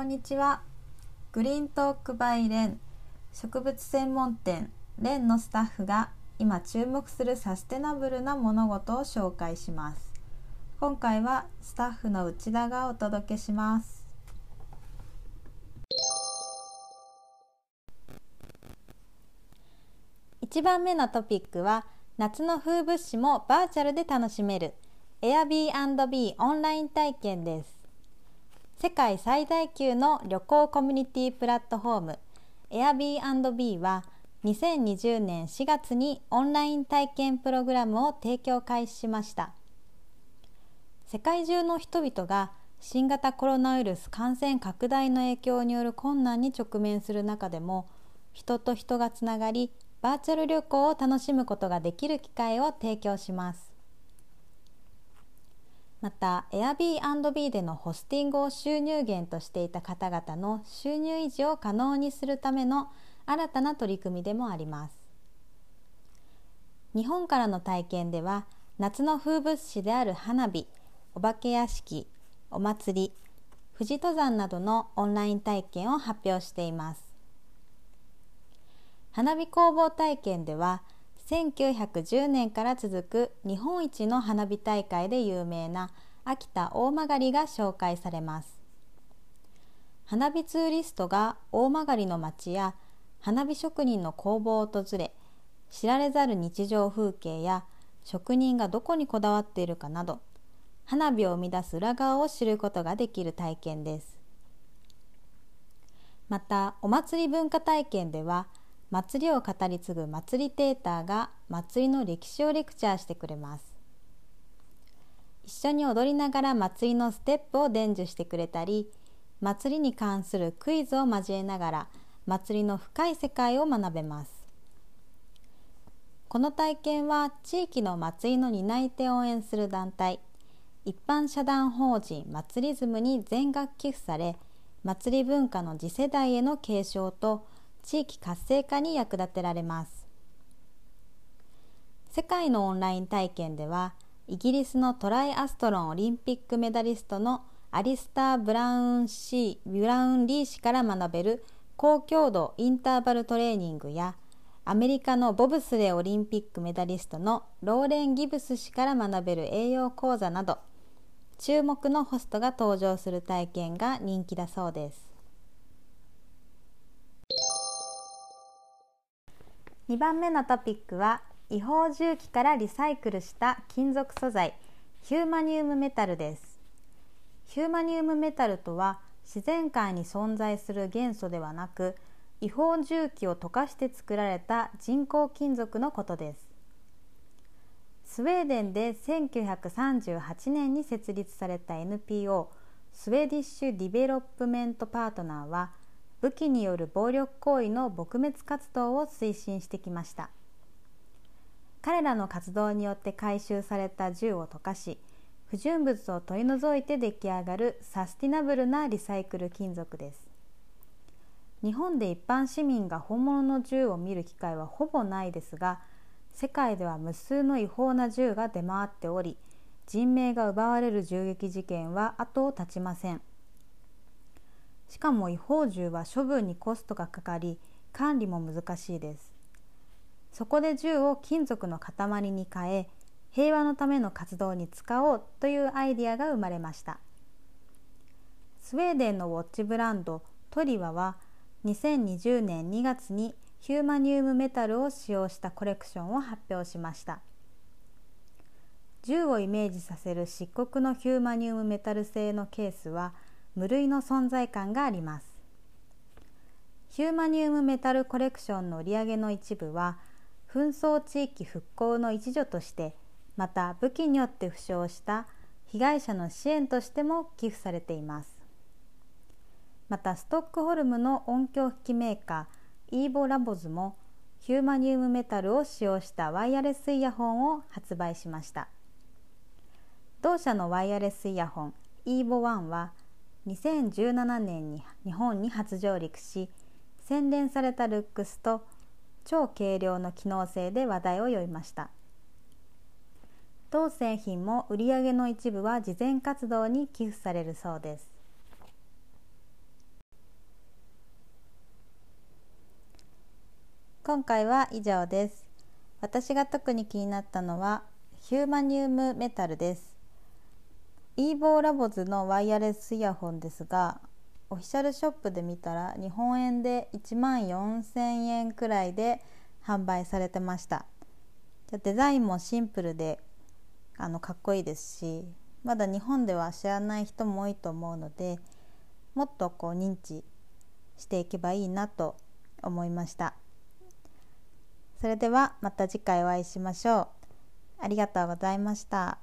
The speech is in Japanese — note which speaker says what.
Speaker 1: こんにちは。グリーントークバイレン。植物専門店。レンのスタッフが今注目するサステナブルな物事を紹介します。今回はスタッフの内田がお届けします。1番目のトピックは夏の風物詩もバーチャルで楽しめる Airbnb オンライン体験です。世界最大級の旅行コミュニティプラットフォーム Airbnb は2020年4月にオンライン体験プログラムを提供開始しました。世界中の人々が新型コロナウイルス感染拡大の影響による困難に直面する中でも人と人がつながりバーチャル旅行を楽しむことができる機会を提供します。また Airbnb でのホスティングを収入源としていた方々の収入維持を可能にするための新たな取り組みでもあります。日本からの体験では夏の風物詩である花火お化け屋敷お祭り富士登山などのオンライン体験を発表しています。花火工房体験では1910年から続く日本一の花火大会で有名な秋田大曲が紹介されます。花火ツーリストが大曲の町や花火職人の工房を訪れ知られざる日常風景や職人がどこにこだわっているかなど花火を生み出す裏側を知ることができる体験です。またお祭り文化体験では祭りを語り継ぐ祭りテーターが祭りの歴史をレクチャーしてくれます。一緒に踊りながら祭りのステップを伝授してくれたり祭りに関するクイズを交えながら祭りの深い世界を学べます。この体験は地域の祭りの担い手を応援する団体一般社団法人祭りズムに全額寄付され祭り文化の次世代への継承と地域活性化に役立てられます。世界のオンライン体験ではイギリスのトライアストロンオリンピックメダリストのアリスター・ブラウンシーブラウンリー氏から学べる高強度インターバルトレーニングやアメリカのボブスレーオリンピックメダリストのローレン・ギブス氏から学べる栄養講座など注目のホストが登場する体験が人気だそうです。2番目のトピックは違法重機からリサイクルした金属素材ヒューマニウムメタルです。ヒューマニウムメタルとは自然界に存在する元素ではなく違法重機を溶かして作られた人工金属のことです。スウェーデンで1938年に設立された NPO Swedish Development Partner は武器による暴力行為の撲滅活動を推進してきました。彼らの活動によって回収された銃を溶かし不純物を取り除いて出来上がるサスティナブルなリサイクル金属です。日本で一般市民が本物の銃を見る機会はほぼないですが世界では無数の違法な銃が出回っており人命が奪われる銃撃事件は後を絶ちません。しかも違法銃は処分にコストがかかり管理も難しいです。そこで銃を金属の塊に変え平和のための活動に使おうというアイデアが生まれました。スウェーデンのウォッチブランドトリワは2020年2月にヒューマニウムメタルを使用したコレクションを発表しました。銃をイメージさせる漆黒のヒューマニウムメタル製のケースは無類の存在感があります。ヒューマニウムメタルコレクションの売り上げの一部は紛争地域復興の一助としてまた武器によって負傷した被害者の支援としても寄付されています。またストックホルムの音響機器メーカーイーボラボズもヒューマニウムメタルを使用したワイヤレスイヤホンを発売しました。同社のワイヤレスイヤホンイーボ1は2017年に日本に初上陸し洗練されたルックスと超軽量の機能性で話題を呼びました。当製品も売上の一部は慈善活動に寄付されるそうです。今回は以上です。私が特に気になったのはヒューマニウムメタルです。イーボーラボズのワイヤレスイヤホンですがオフィシャルショップで見たら日本円で1万4000円くらいで販売されてました。デザインもシンプルであのかっこいいですしまだ日本では知らない人も多いと思うのでもっとこう認知していけばいいなと思いました。それではまた次回お会いしましょう。ありがとうございました。